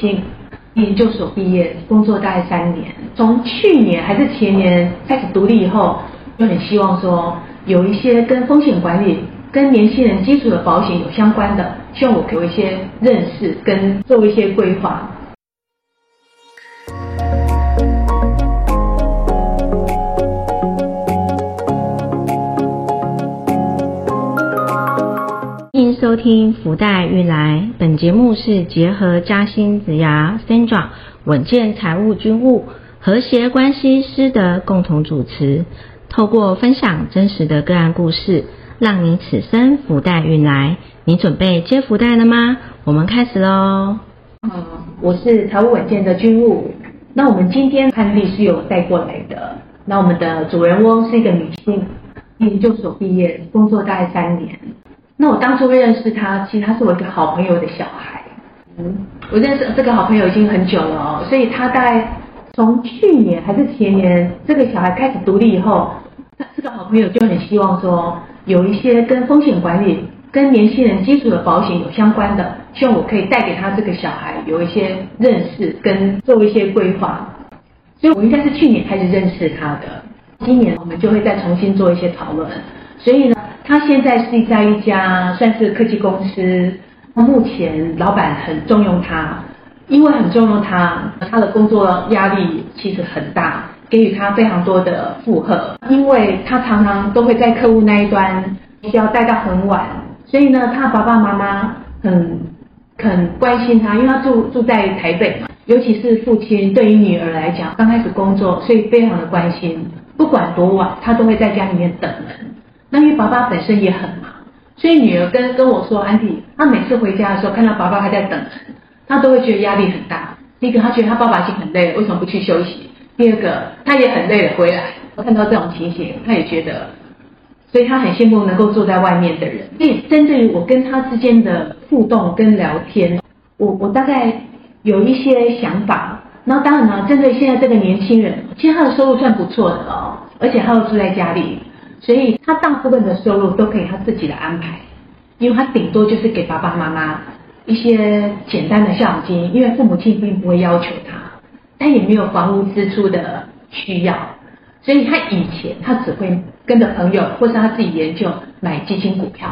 性，研究所毕业，工作大概三年。从去年还是前年开始独立以后，就很希望说有一些跟风险管理、跟年轻人基础的保险有相关的，希望我可以有一些认识跟做一些规划。收听福袋运来，本节目是结合嘉兴子牙 Sandra 稳健财务军务和谐关系师的共同主持，透过分享真实的个案故事，让你此生福袋运来。你准备接福袋了吗？我们开始喽。嗯，我是财务稳健的军务。那我们今天案例是有带过来的。那我们的主人翁是一个女性，研究所毕业，工作大概三年。那我当初认识他，其实他是我一个好朋友的小孩。嗯，我认识这个好朋友已经很久了哦，所以他大概从去年还是前年，这个小孩开始独立以后，他这个好朋友就很希望说有一些跟风险管理、跟年轻人基础的保险有相关的，希望我可以带给他这个小孩有一些认识跟做一些规划。所以我应该是去年开始认识他的，今年我们就会再重新做一些讨论。所以呢。他现在是在一家算是科技公司，那目前老板很重用他，因为很重用他，他的工作压力其实很大，给予他非常多的负荷，因为他常常都会在客户那一端需要待到很晚，所以呢，他爸爸妈妈很很关心他，因为他住住在台北嘛，尤其是父亲对于女儿来讲，刚开始工作，所以非常的关心，不管多晚，他都会在家里面等人。那因为爸爸本身也很忙，所以女儿跟跟我说，安迪，她每次回家的时候看到爸爸还在等，她都会觉得压力很大。第一个，她觉得她爸爸已经很累了，为什么不去休息？第二个，她也很累了回来，看到这种情形，她也觉得，所以她很羡慕能够坐在外面的人。所以针对于我跟她之间的互动跟聊天，我我大概有一些想法。那当然呢，针对现在这个年轻人，其实他的收入算不错的哦，而且他又住在家里。所以他大部分的收入都可以他自己的安排，因为他顶多就是给爸爸妈妈一些简单的孝养金，因为父母亲并不会要求他，他也没有房屋支出的需要，所以他以前他只会跟着朋友或是他自己研究买基金股票。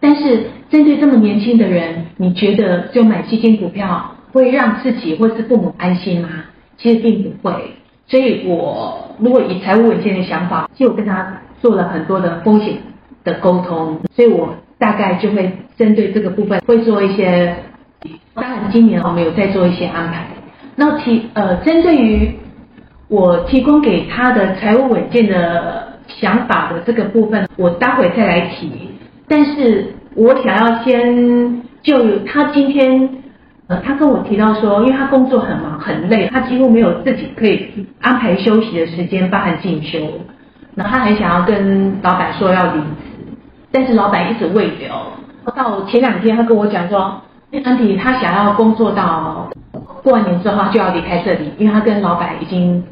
但是针对这么年轻的人，你觉得就买基金股票会让自己或是父母安心吗？其实并不会。所以我如果以财务稳健的想法，就跟他。做了很多的风险的沟通，所以我大概就会针对这个部分会做一些。当然，今年我们有在做一些安排。那提呃，针对于我提供给他的财务稳健的想法的这个部分，我待会再来提。但是我想要先就他今天呃，他跟我提到说，因为他工作很忙很累，他几乎没有自己可以安排休息的时间，包含进修。那他很想要跟老板说要离职，但是老板一直未留。到前两天，他跟我讲说，安迪他想要工作到过完年之后就要离开这里，因为他跟老板已经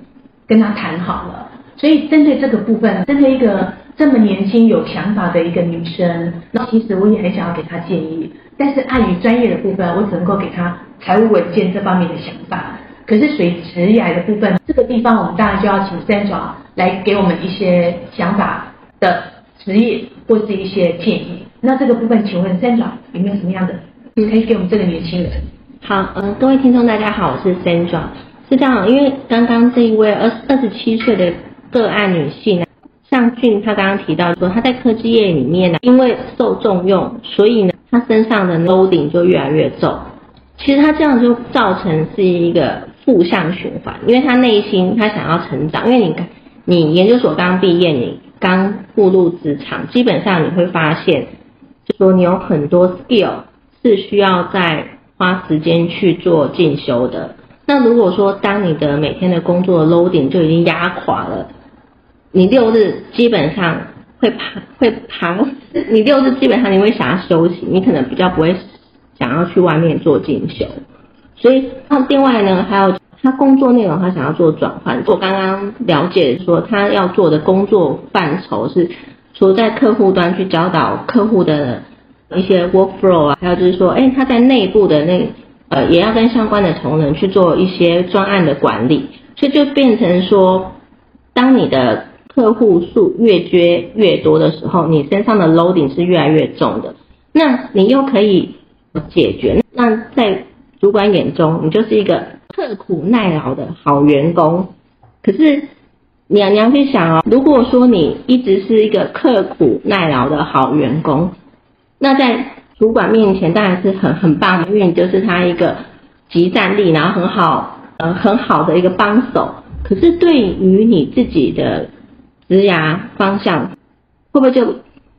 跟他谈好了。所以针对这个部分，针对一个这么年轻有想法的一个女生，那其实我也很想要给她建议，但是碍于专业的部分，我只能够给她财务稳健这方面的想法。可是属于职业的部分，这个地方我们当然就要请三爪来给我们一些想法的职业或是一些建议。那这个部分，请问三爪有没有什么样的可以给我们这个年轻人？好，呃，各位听众大家好，我是三爪。是这样，因为刚刚这一位二二十七岁的个案女性呢，尚俊，她刚刚提到说，她在科技业里面呢，因为受重用，所以呢，她身上的 loading 就越来越重。其实她这样就造成是一个。负向循环，因为他内心他想要成长，因为你你研究所刚毕业，你刚步入职场，基本上你会发现，就说你有很多 skill 是需要在花时间去做进修的。那如果说当你的每天的工作 loading 就已经压垮了，你六日基本上会爬会爬，你六日基本上你会想要休息，你可能比较不会想要去外面做进修。所以，那另外呢，还有他工作内容，他想要做转换。我刚刚了解说，他要做的工作范畴是，除在客户端去教导客户的一些 workflow 啊，还有就是说，哎，他在内部的那呃，也要跟相关的同仁去做一些专案的管理，所以就变成说，当你的客户数越接越多的时候，你身上的 loading 是越来越重的。那你又可以解决，那在主管眼中，你就是一个刻苦耐劳的好员工。可是你要你要去想哦，如果说你一直是一个刻苦耐劳的好员工，那在主管面前当然是很很棒，因为你就是他一个集战力，然后很好呃很好的一个帮手。可是对于你自己的职涯方向，会不会就？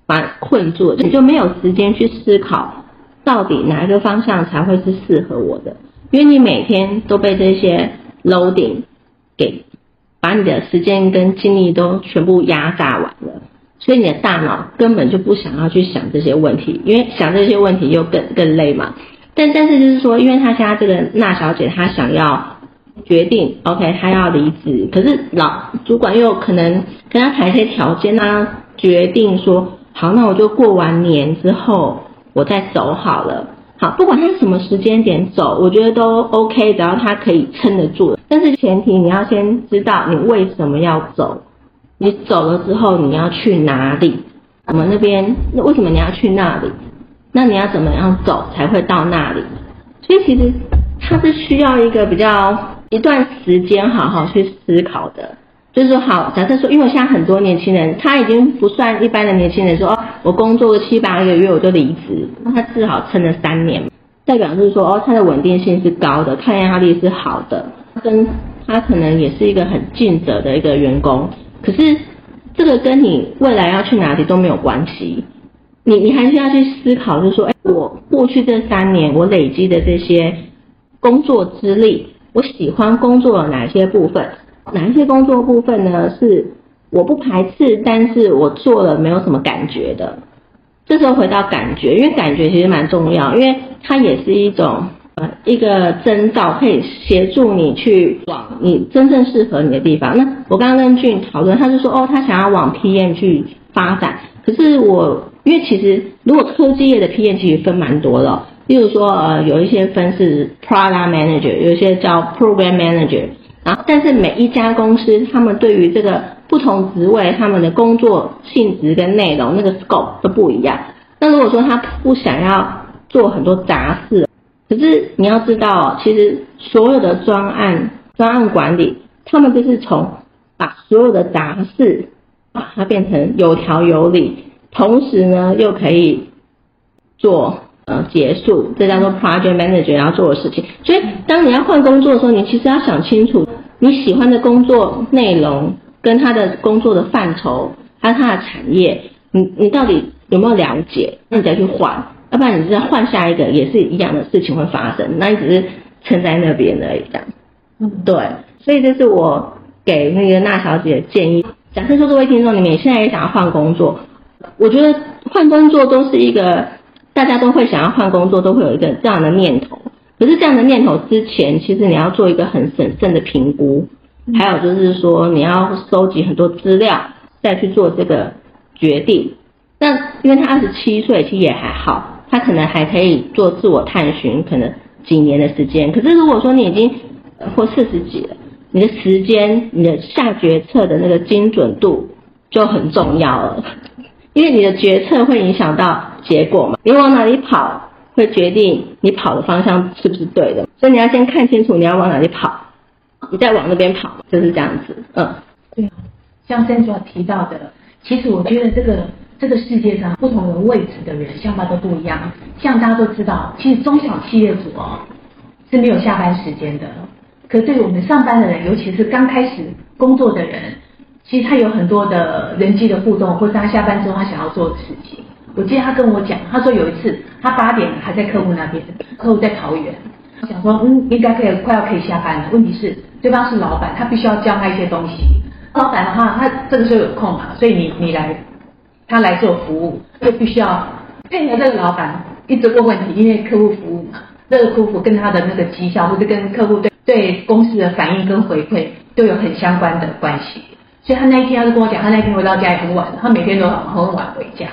把困住了，你就没有时间去思考到底哪一个方向才会是适合我的，因为你每天都被这些 loading 给把你的时间跟精力都全部压榨完了，所以你的大脑根本就不想要去想这些问题，因为想这些问题又更更累嘛。但但是就是说，因为他现在这个娜小姐她想要决定，OK，她要离职，可是老主管又可能跟她谈一些条件啊，决定说。好，那我就过完年之后我再走好了。好，不管他什么时间点走，我觉得都 OK，只要他可以撑得住。但是前提你要先知道你为什么要走，你走了之后你要去哪里？我们那边那为什么你要去那里？那你要怎么样走才会到那里？所以其实他是需要一个比较一段时间好好去思考的。就是说，好，假设说，因为现在很多年轻人，他已经不算一般的年轻人，说哦，我工作个七八个月我就离职，那他至少撑了三年，代表就是说，哦，他的稳定性是高的，抗压力是好的，跟他可能也是一个很尽责的一个员工。可是这个跟你未来要去哪里都没有关系，你你还是要去思考，就是说，哎，我过去这三年我累积的这些工作资历，我喜欢工作的哪些部分？哪一些工作部分呢？是我不排斥，但是我做了没有什么感觉的。这时候回到感觉，因为感觉其实蛮重要，因为它也是一种呃一个征兆，可以协助你去往你真正适合你的地方。那我刚刚跟俊讨论，他就说哦，他想要往 PM 去发展。可是我因为其实如果科技业的 PM 其实分蛮多的，例如说呃有一些分是 Product Manager，有一些叫 Program Manager。然后，但是每一家公司，他们对于这个不同职位，他们的工作性质跟内容，那个 scope 都不一样。那如果说他不想要做很多杂事，可是你要知道，其实所有的专案、专案管理，他们就是从把所有的杂事把它变成有条有理，同时呢又可以做。呃，结束，这叫做 project manager 要做的事情。所以，当你要换工作的时候，你其实要想清楚你喜欢的工作内容跟他的工作的范畴，还有他的产业，你你到底有没有了解？那你再去换，要不然你再换下一个也是一样的事情会发生，那你只是撑在那边而已。这样，嗯，对。所以这是我给那个娜小姐的建议。假设说各位听众，你们现在也想要换工作，我觉得换工作都是一个。大家都会想要换工作，都会有一个这样的念头。可是这样的念头之前，其实你要做一个很审慎的评估，还有就是说你要收集很多资料，再去做这个决定。那因为他二十七岁，其实也还好，他可能还可以做自我探寻，可能几年的时间。可是如果说你已经或四十几了，你的时间、你的下决策的那个精准度就很重要了。因为你的决策会影响到结果嘛，你往哪里跑会决定你跑的方向是不是对的，所以你要先看清楚你要往哪里跑，你再往那边跑，就是这样子。嗯，对。像先所提到的，其实我觉得这个这个世界上不同的位置的人想法都不一样。像大家都知道，其实中小企业主哦是没有下班时间的，可对于我们上班的人，尤其是刚开始工作的人。其实他有很多的人际的互动，或者他下班之后他想要做的事情。我记得他跟我讲，他说有一次他八点还在客户那边，客户在桃园，他想说嗯应该可以快要可以下班了。问题是对方是老板，他必须要教他一些东西。老板的话，他这个时候有空嘛，所以你你来他来做服务，就必须要配合这个老板一直问问题，因为客户服务嘛，这个客户跟他的那个绩效或者跟客户对对公司的反应跟回馈都有很相关的关系。所以他那一天，他就跟我讲，他那一天回到家也很晚，他每天都很晚回家。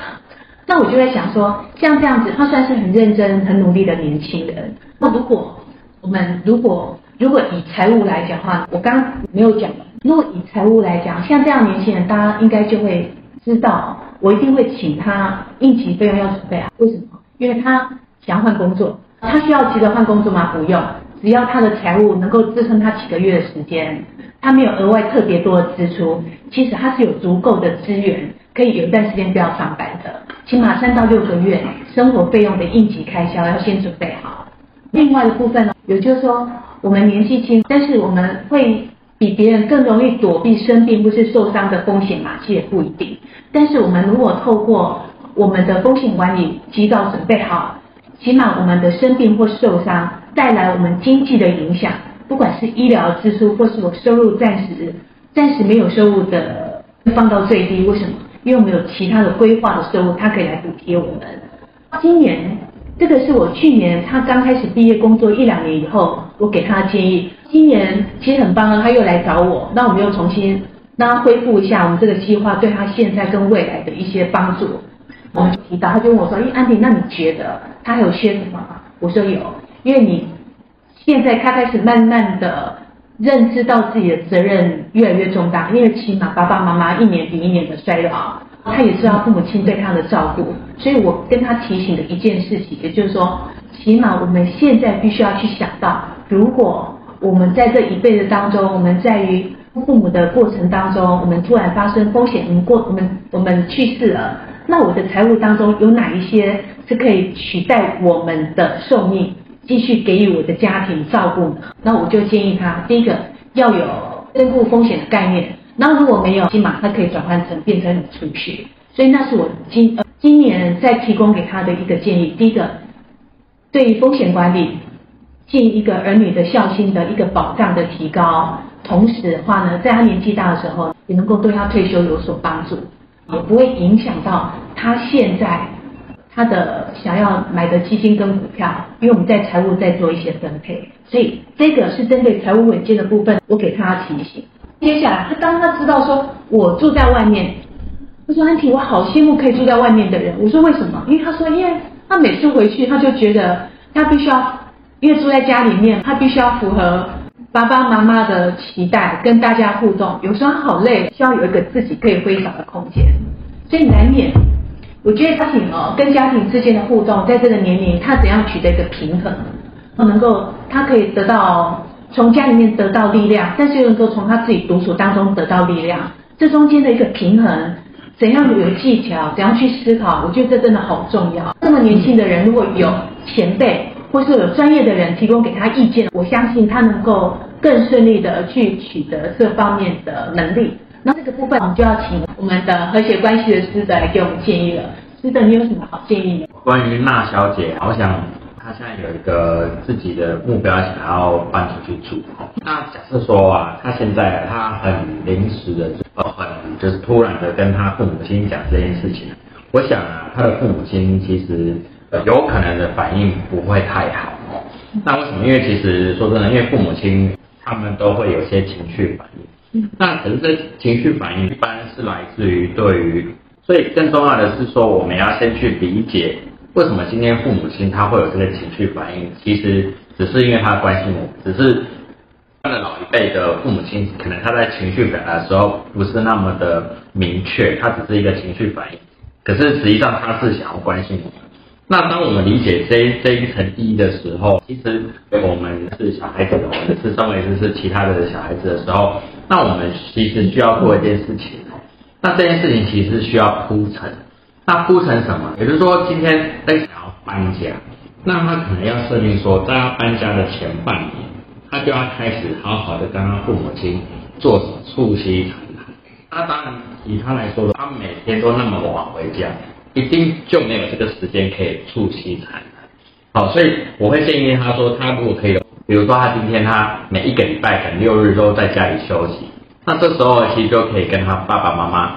那我就在想说，像这样子，他算是很认真、很努力的年轻人。那如果我们如果如果以财务来讲的话，我刚刚没有讲，如果以财务来讲，像这样年轻人，大家应该就会知道，我一定会请他应急费用要准备啊。为什么？因为他想要换工作，他需要急着换工作吗？不用，只要他的财务能够支撑他几个月的时间，他没有额外特别多的支出，其实他是有足够的资源，可以有一段时间不要上班的，起码三到六个月生活费用的应急开销要先准备好。另外的部分呢，也就是说，我们年纪轻，但是我们会比别人更容易躲避生病或是受伤的风险嘛？其实也不一定。但是我们如果透过我们的风险管理及早准备好，起码我们的生病或受伤带来我们经济的影响，不管是医疗支出或是我收入暂时暂时没有收入的放到最低。为什么？因为我们有其他的规划的收入，它可以来补贴我们。今年这个是我去年他刚开始毕业工作一两年以后，我给他的建议。今年其实很棒啊，他又来找我，那我们又重新让他恢复一下我们这个计划对他现在跟未来的一些帮助。我们提到，他就问我说：“哎，安迪，那你觉得他还有缺什么吗？”我说有，因为你现在他开始慢慢的认知到自己的责任越来越重大，因为起码爸爸妈妈一年比一年的衰老，他也知道父母亲对他的照顾，所以我跟他提醒的一件事情，也就是说，起码我们现在必须要去想到，如果我们在这一辈子当中，我们在于父母的过程当中，我们突然发生风险，我们过我们我们去世了。那我的财务当中有哪一些是可以取代我们的寿命，继续给予我的家庭照顾呢？那我就建议他，第一个要有身故风险的概念。那如果没有，起码他可以转换成变成你储蓄。所以那是我今呃今年在提供给他的一个建议。第一个，对于风险管理，尽一个儿女的孝心的一个保障的提高，同时的话呢，在他年纪大的时候，也能够对他退休有所帮助。也不会影响到他现在他的想要买的基金跟股票，因为我们在财务在做一些分配，所以这个是针对财务稳健的部分，我给他提醒。接下来他当他知道说我住在外面，他说安婷，我好羡慕可以住在外面的人。我说为什么？因为他说，因为他每次回去他就觉得他必须要，因为住在家里面，他必须要符合。爸爸妈妈的期待跟大家互动，有时候好累，需要有一个自己可以挥洒的空间，所以难免。我觉得家庭哦，跟家庭之间的互动，在这个年龄，他怎样取得一个平衡，能够他可以得到从家里面得到力量，但是又能够从他自己独处当中得到力量，这中间的一个平衡，怎样有技巧，怎样去思考，我觉得这真的好重要。这么年轻的人，如果有前辈。或是有专业的人提供给他意见，我相信他能够更顺利的去取得这方面的能力。那这个部分我们就要请我们的和谐关系的师德来给我们建议了。师德，你有什么好建议？关于娜小姐，我想她现在有一个自己的目标，想要搬出去住。那假设说啊，她现在她很临时的，呃，很就是突然的跟她父母亲讲这件事情。我想啊，她的父母亲其实。有可能的反应不会太好。那为什么？因为其实说真的，因为父母亲他们都会有些情绪反应。那可是这情绪反应一般是来自于对于，所以更重要的是说，我们要先去理解为什么今天父母亲他会有这个情绪反应。其实只是因为他关心我，只是他的老一辈的父母亲可能他在情绪表达的时候不是那么的明确，他只是一个情绪反应。可是实际上他是想要关心我。那当我们理解这这一层意义的时候，其实我们是小孩子的，我们是身为就是其他的小孩子的时候，那我们其实需要做一件事情。那这件事情其实需要铺陈。那铺陈什么？也就是说，今天在想要搬家，那他可能要设定说，在他搬家的前半年，他就要开始好好的跟他父母亲做促膝谈谈。那当然，以他来说，他每天都那么晚回家。一定就没有这个时间可以促膝谈谈，好，所以我会建议他说，他如果可以，比如说他今天他每一个礼拜可能六日都在家里休息，那这时候其实就可以跟他爸爸妈妈，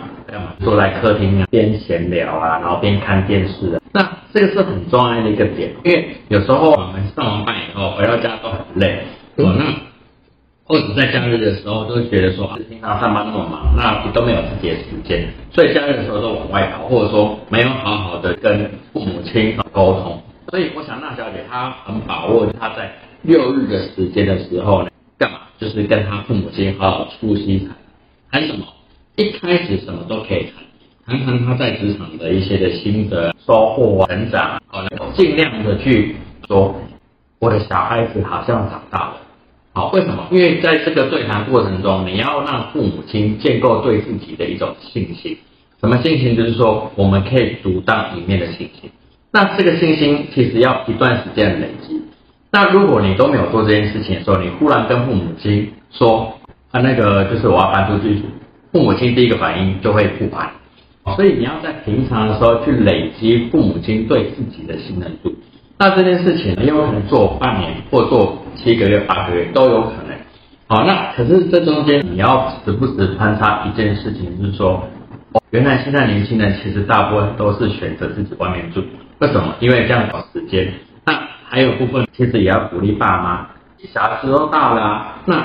坐在客厅啊边闲聊啊，然后边看电视啊，那这个是很重要的一个点，因为有时候我们上完班以后回到家都很累，哦那。或者在假日的时候，都觉得说，平常上班那么忙，那都没有自己的时间，所以假日的时候都往外跑，或者说没有好好的跟父母亲沟通。所以我想，那小姐她很把握她在六日的时间的时候呢，干嘛？就是跟他父母亲好好促膝谈，谈什么？一开始什么都可以谈，谈谈他在职场的一些的心得、收获啊、成长，好，尽量的去说，我的小孩子好像长大了。好，为什么？因为在这个对谈过程中，你要让父母亲建构对自己的一种信心。什么信心？就是说，我们可以独当一面的信心。那这个信心其实要一段时间累积。那如果你都没有做这件事情的时候，你忽然跟父母亲说，啊，那个就是我要搬出去住，父母亲第一个反应就会不搬。所以你要在平常的时候去累积父母亲对自己的信任度。那这件事情，因为可能做半年或做七个月、八个月都有可能。好，那可是这中间你要时不时穿插一件事情，就是说，原来现在年轻人其实大部分都是选择自己外面住，为什么？因为这样找时间。那还有部分其实也要鼓励爸妈，小孩子都大了，那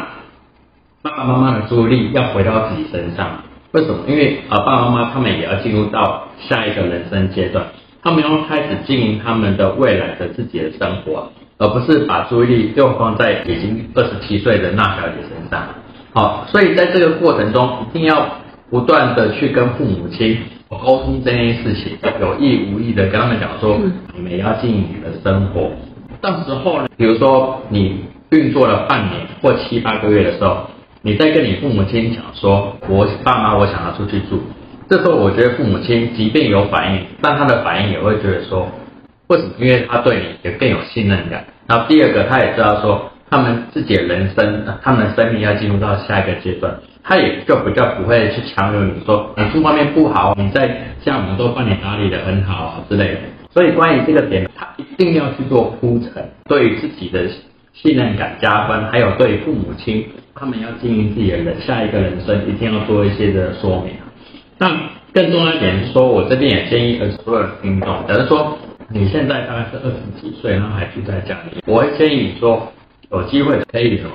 爸爸妈妈的注意力要回到自己身上。为什么？因为啊，爸爸妈妈他们也要进入到下一个人生阶段。他们要开始经营他们的未来的自己的生活，而不是把注意力又放在已经二十七岁的那小姐身上。好，所以在这个过程中，一定要不断的去跟父母亲沟通这件事情，有意无意的跟他们讲说，你们要经营你的生活。到时候呢，比如说你运作了半年或七八个月的时候，你再跟你父母亲讲说，我爸妈我想要出去住。这时候我觉得父母亲即便有反应，但他的反应也会觉得说，为什么？因为他对你也更有信任感。然后第二个，他也知道说，他们自己的人生，他们的生命要进入到下一个阶段，他也就比较不会去强留你说，你住外面不好，你在像我们都帮你打理的很好啊之类的。所以关于这个点，他一定要去做铺陈，对自己的信任感加分，还有对父母亲他们要经营自己的下一个人生，一定要做一些的说明。那更重要一点说，我这边也建议所有的听众，假如说你现在大概是二十几岁，然后还住在家里，我会建议你说，有机会可以什么，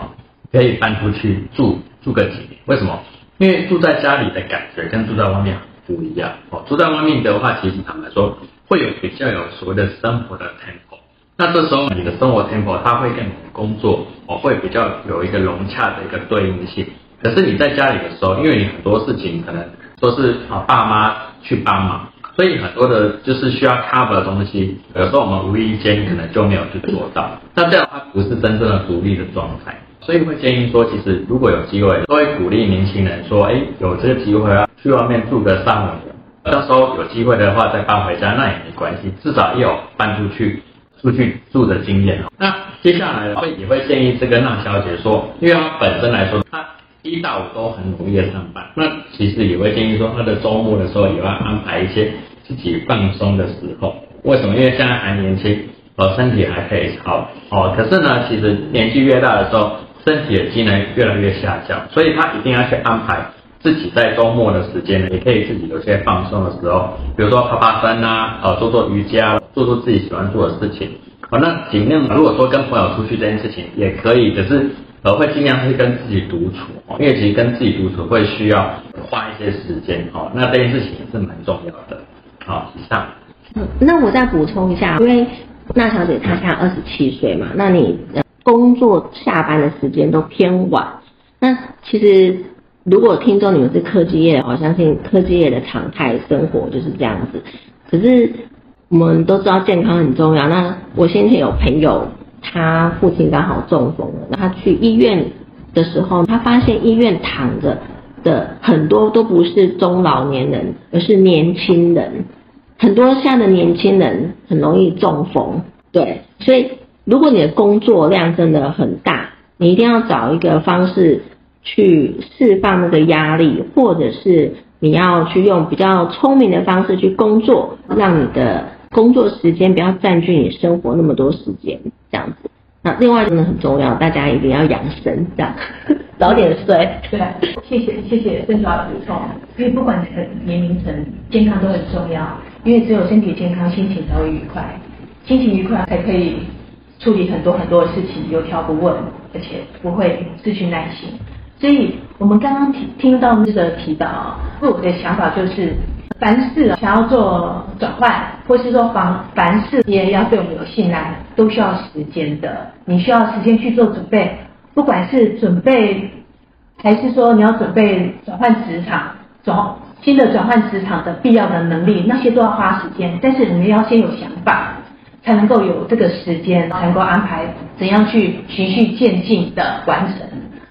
可以搬出去住住个几年。为什么？因为住在家里的感觉跟住在外面不一样。哦，住在外面的话，其实坦白说，会有比较有所谓的生活的 tempo。那这时候你的生活 tempo，它会跟你的工作哦，会比较有一个融洽的一个对应性。可是你在家里的时候，因为你很多事情可能。都是啊，爸妈去帮忙，所以很多的就是需要 cover 的东西，有时候我们无意间可能就没有去做到。那这样它不是真正的独立的状态，所以会建议说，其实如果有机会，都会鼓励年轻人说，哎，有这个机会啊，去外面住个三五年，到时候有机会的话再搬回家，那也没关系，至少也有搬出去出去住的经验。那接下来会也会建议这个娜小姐说，因为她本身来说，她。一到五都很努力的上班，那其实也会建议说，她的周末的时候也要安排一些自己放松的时候。为什么？因为现在还年轻，哦，身体还可以好哦。可是呢，其实年纪越大的时候，身体的机能越来越下降，所以她一定要去安排自己在周末的时间，也可以自己有些放松的时候，比如说爬爬山啊，呃，做做瑜伽，做做自己喜欢做的事情。哦，那尽量如果说跟朋友出去这件事情也可以，可是。呃会尽量是跟自己独处，因为其实跟自己独处会需要花一些时间哦，那这件事情也是蛮重要的。好，以上。嗯，那我再补充一下，因为那小姐她现在二十七岁嘛，那你工作下班的时间都偏晚。那其实如果听众你们是科技业，我相信科技业的常态生活就是这样子。可是我们都知道健康很重要。那我先前有朋友。他父亲刚好中风了，那他去医院的时候，他发现医院躺着的很多都不是中老年人，而是年轻人。很多现在的年轻人很容易中风，对，所以如果你的工作量真的很大，你一定要找一个方式去释放那个压力，或者是你要去用比较聪明的方式去工作，让你的。工作时间不要占据你生活那么多时间，这样子。那另外真的很重要，大家一定要养生，这样早点睡。对，谢谢谢谢郑主的补充。因为不管哪个年龄层，健康都很重要。因为只有身体健康，心情才会愉快，心情愉快才可以处理很多很多的事情，有条不紊，而且不会失去耐心。所以我们刚刚听听到这个提到，我的想法就是。凡事想要做转换，或是说凡凡事也要对我们有信赖，都需要时间的。你需要时间去做准备，不管是准备，还是说你要准备转换职场、转新的转换职场的必要的能力，那些都要花时间。但是你们要先有想法，才能够有这个时间，才能够安排怎样去循序渐进的完成。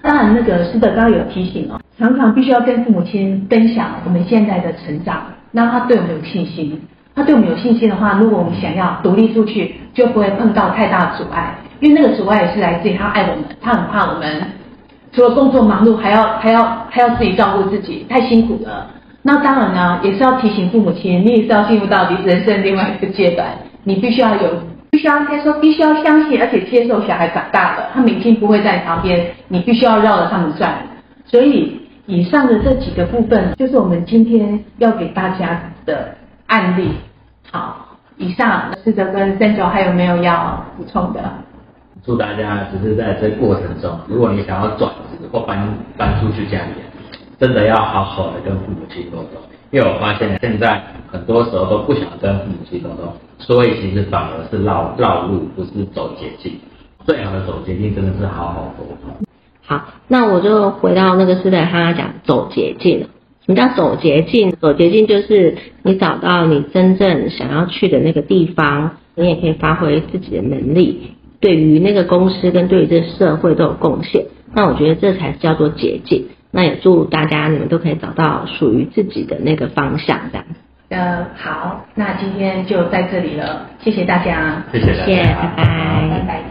当然，那个师德刚刚有提醒哦，常常必须要跟父母亲分享我们现在的成长，让他对我们有信心。他对我们有信心的话，如果我们想要独立出去，就不会碰到太大阻碍。因为那个阻碍也是来自于他爱我们，他很怕我们除了工作忙碌，还要还要还要自己照顾自己，太辛苦了。那当然呢，也是要提醒父母亲，你也是要进入到人生另外一个阶段，你必须要有。必须要接受，必须要相信，而且接受小孩长大了，他每天不会在你旁边，你必须要绕着他们转。所以以上的这几个部分，就是我们今天要给大家的案例。好，以上试着跟三九还有没有要补充的？祝大家只是在这过程中，如果你想要转职或搬搬出去家里，真的要好好的跟父母亲沟通。因为我发现现在很多时候都不想跟父母亲沟通，所以其实反而是绕绕路，不是走捷径。最好的走捷径真的是好好沟通。好，那我就回到那个时代，他讲走捷径。什么叫走捷径？走捷径就是你找到你真正想要去的那个地方，你也可以发挥自己的能力，对于那个公司跟对于这社会都有贡献。那我觉得这才叫做捷径。那也祝大家你们都可以找到属于自己的那个方向，这样。呃，好，那今天就在这里了，谢谢大家，谢谢，拜拜，拜拜。